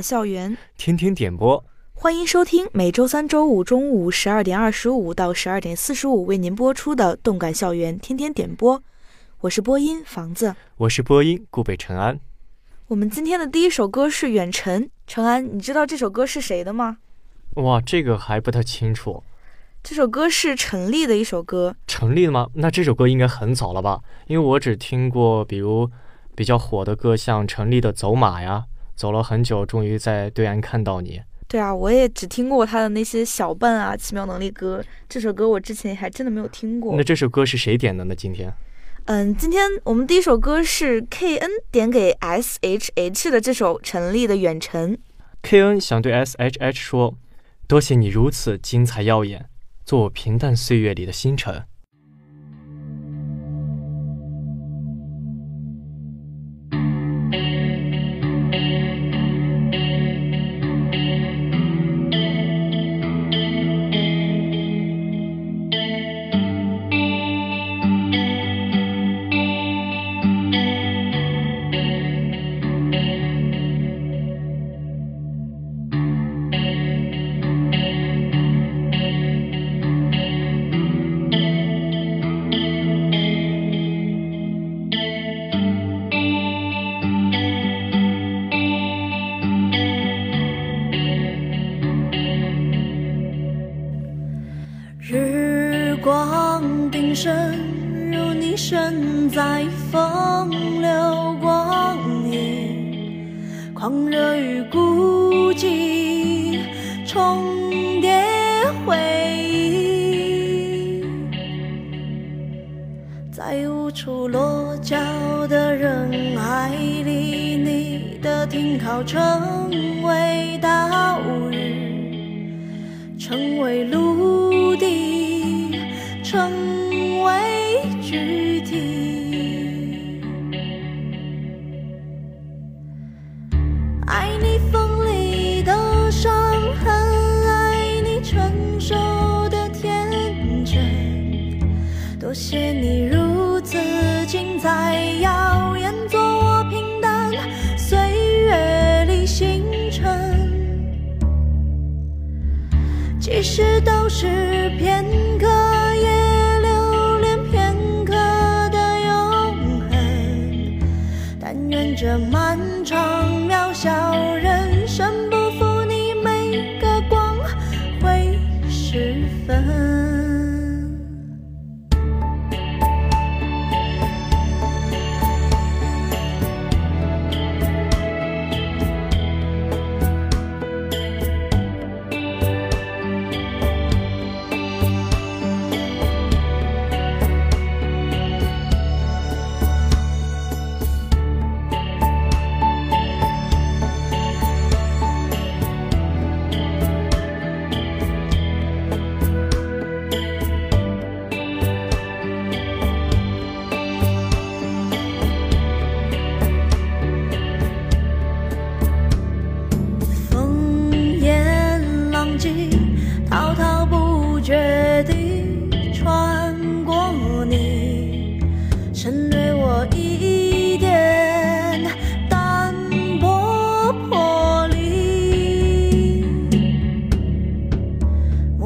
感校园，天天点播，欢迎收听每周三、周五中午十二点二十五到十二点四十五为您播出的动感校园天天点播。我是播音房子，我是播音顾北辰安。我们今天的第一首歌是《远程》，陈安，你知道这首歌是谁的吗？哇，这个还不太清楚。这首歌是陈粒的一首歌。陈粒的吗？那这首歌应该很早了吧？因为我只听过，比如比较火的歌，像陈粒的《走马》呀。走了很久，终于在对岸看到你。对啊，我也只听过他的那些小笨啊、奇妙能力歌。这首歌我之前还真的没有听过。那这首歌是谁点的呢？今天？嗯，今天我们第一首歌是 K N 点给 S H H 的这首陈粒的《远程》。K N 想对 S H H 说：多谢你如此精彩耀眼，做我平淡岁月里的星辰。生如你身在风流光影，狂热与孤寂重叠回忆，在无处落脚的人海里，你的停靠成为岛屿，成为路。但愿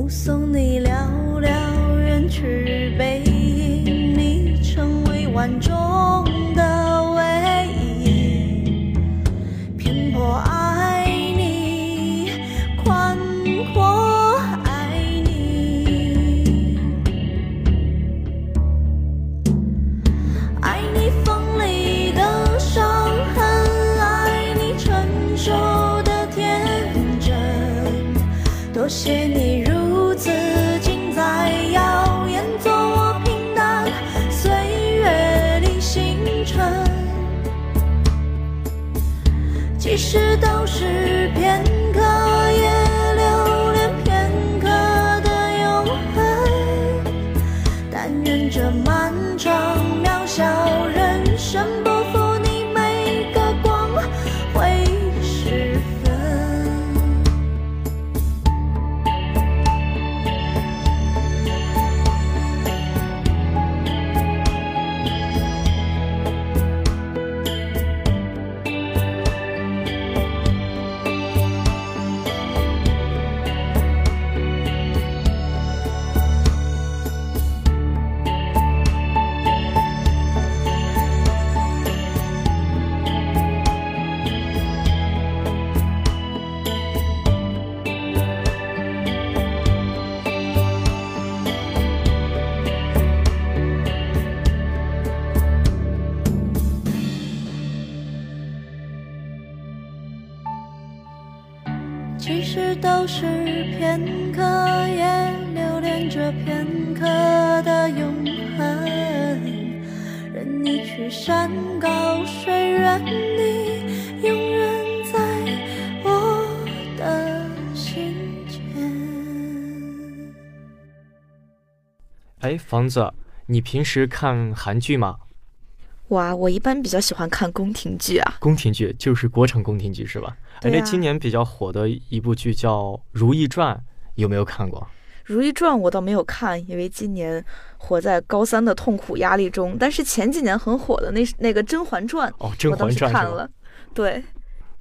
送你寥寥人去背影，你成为万众。是片刻，也留恋着片刻的永恒。任你去山高水远，你永远在我的心间。哎，房子，你平时看韩剧吗？哇，我一般比较喜欢看宫廷剧啊。宫廷剧就是国产宫廷剧是吧？哎，那今年比较火的一部剧叫《如懿传》，有没有看过？《如懿传》我倒没有看，因为今年活在高三的痛苦压力中。但是前几年很火的那那个《甄嬛传》，哦，《甄嬛传》？看了。对，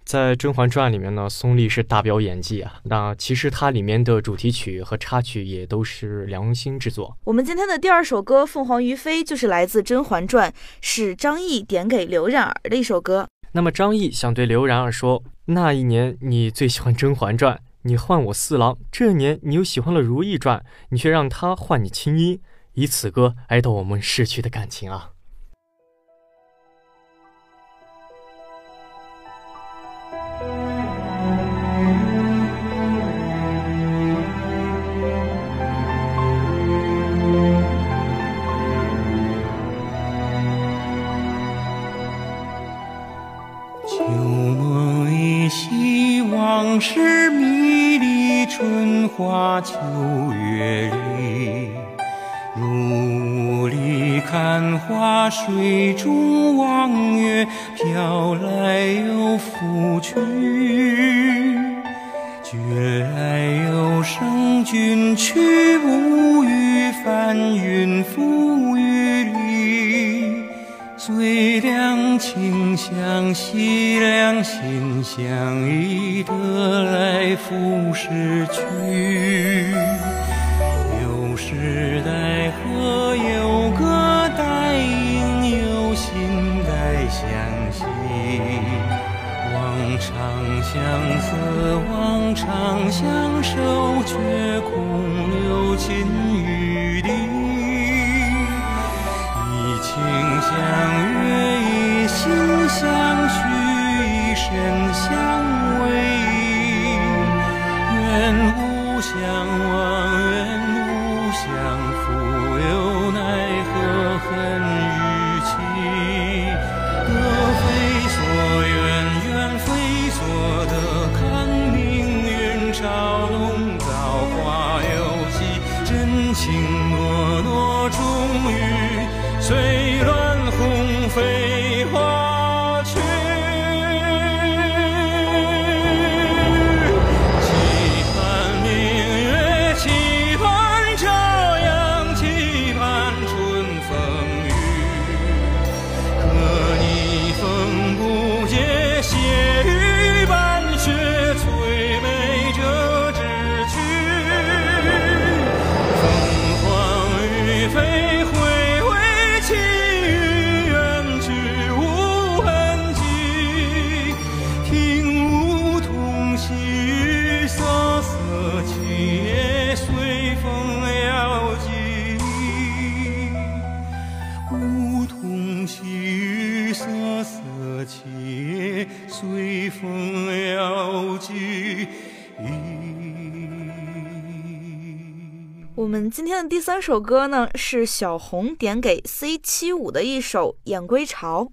在《甄嬛传》里面呢，宋轶是大表演技啊。那其实它里面的主题曲和插曲也都是良心之作。我们今天的第二首歌《凤凰于飞》就是来自《甄嬛传》，是张译点给刘冉儿的一首歌。那么张译想对刘然儿说：“那一年你最喜欢《甄嬛传》，你唤我四郎；这年你又喜欢了《如懿传》，你却让他唤你青衣，以此歌哀悼我们逝去的感情啊！”秋月里。如里看花，水中雨随乱红飞我们今天的第三首歌呢，是小红点给 C 七五的一首《燕归巢》。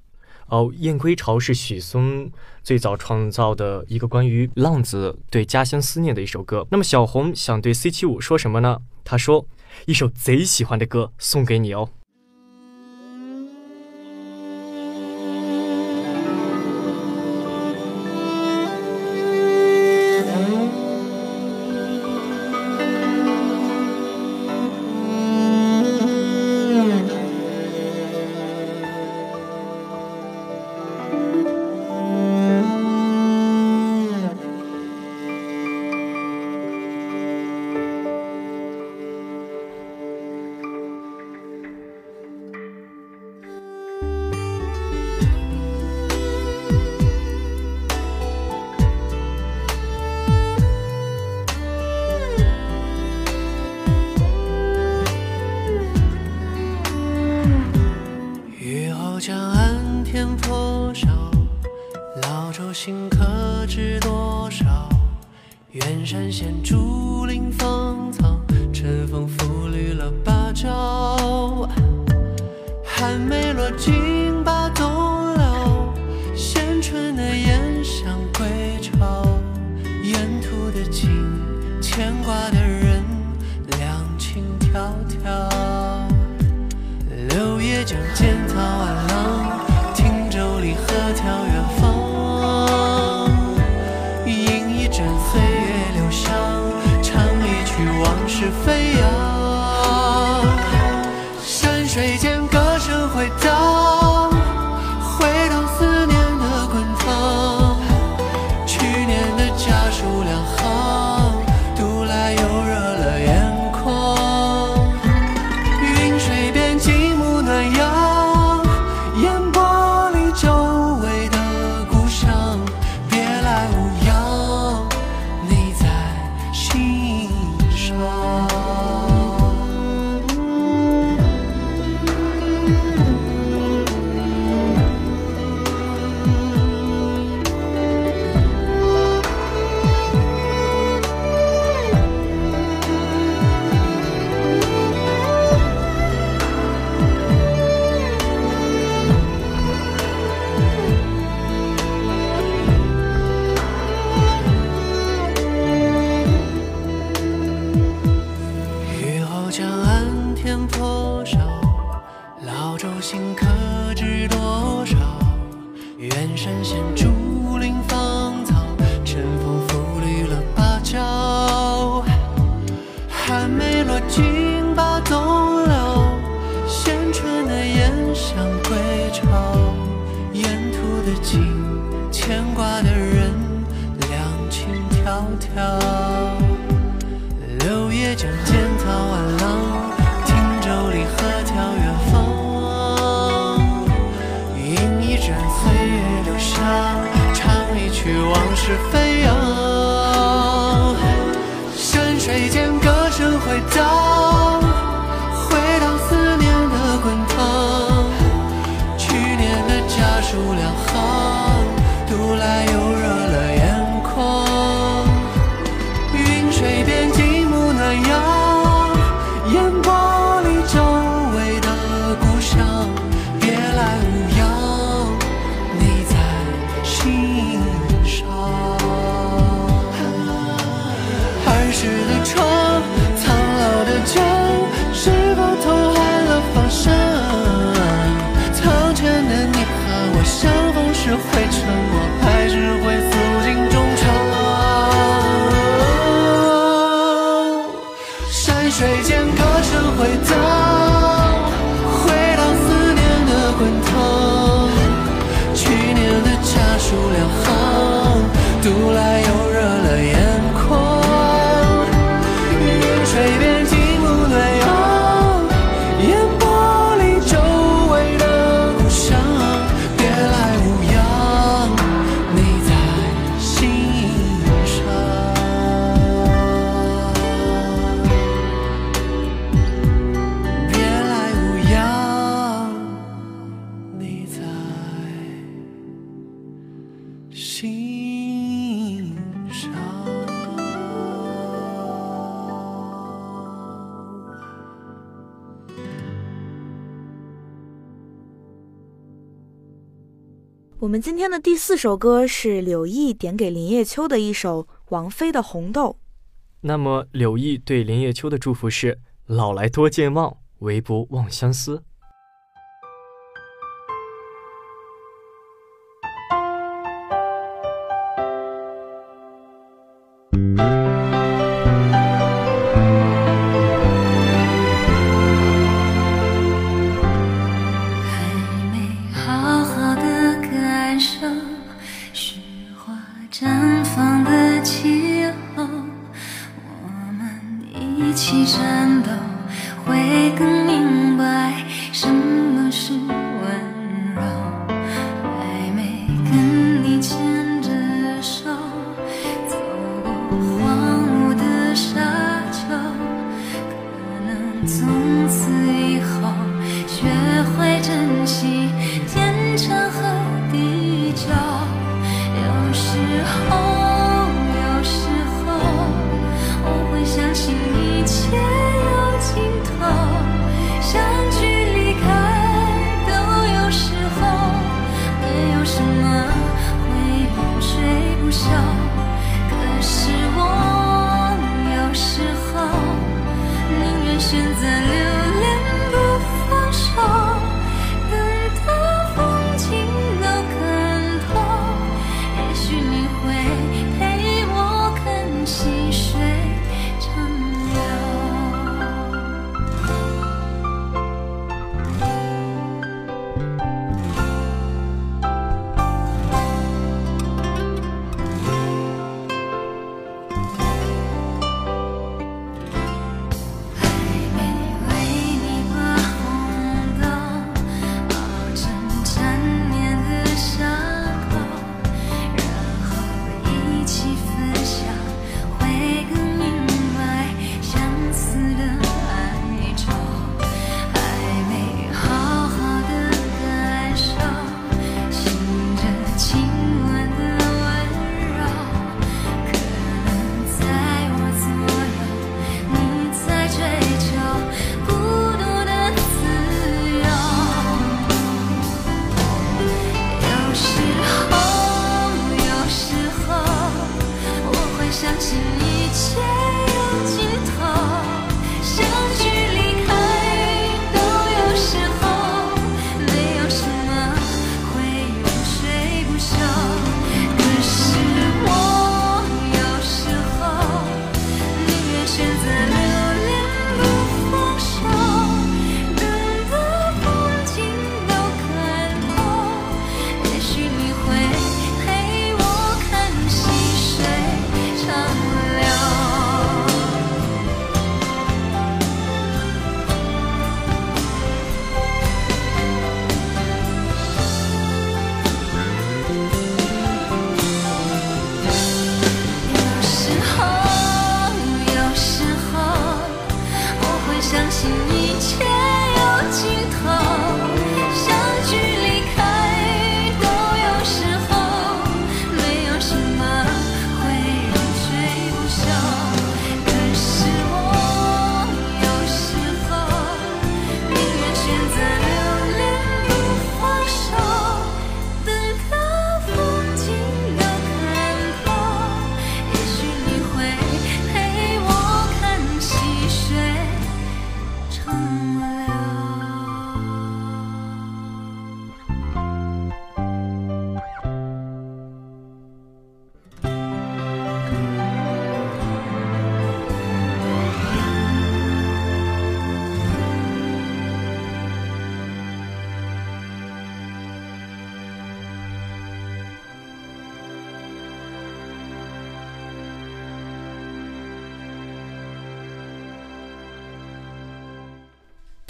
哦，燕归巢是许嵩最早创造的一个关于浪子对家乡思念的一首歌。那么小红想对 C 七五说什么呢？他说：“一首贼喜欢的歌送给你哦。”情舟行可知多少？远山现，竹林芳。滚烫我们今天的第四首歌是柳毅点给林叶秋的一首王菲的《红豆》。那么柳毅对林叶秋的祝福是：老来多健忘，唯不忘相思。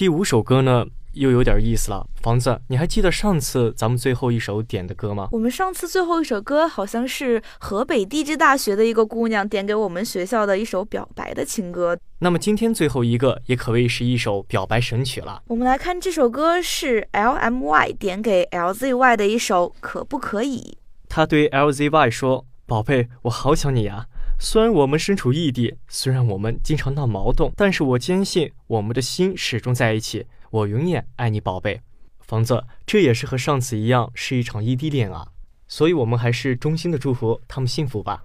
第五首歌呢，又有点意思了。房子，你还记得上次咱们最后一首点的歌吗？我们上次最后一首歌好像是河北地质大学的一个姑娘点给我们学校的一首表白的情歌。那么今天最后一个也可谓是一首表白神曲了。我们来看这首歌是 L M Y 点给 L Z Y 的一首《可不可以》。他对 L Z Y 说：“宝贝，我好想你呀。”虽然我们身处异地虽然我们经常闹矛盾但是我坚信我们的心始终在一起我永远爱你宝贝。房子这也是和上次一样是一场异地恋啊。所以我们还是衷心的祝福他们幸福吧。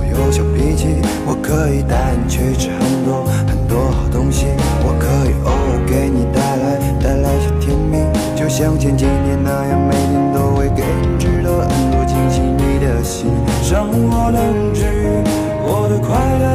小脾气，我可以带你去吃很多很多好东西，我可以偶尔给你带来带来些甜蜜，就像前几年那样，每天都会给你制造很多惊喜，你的心让我能治愈我的快乐。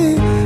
me.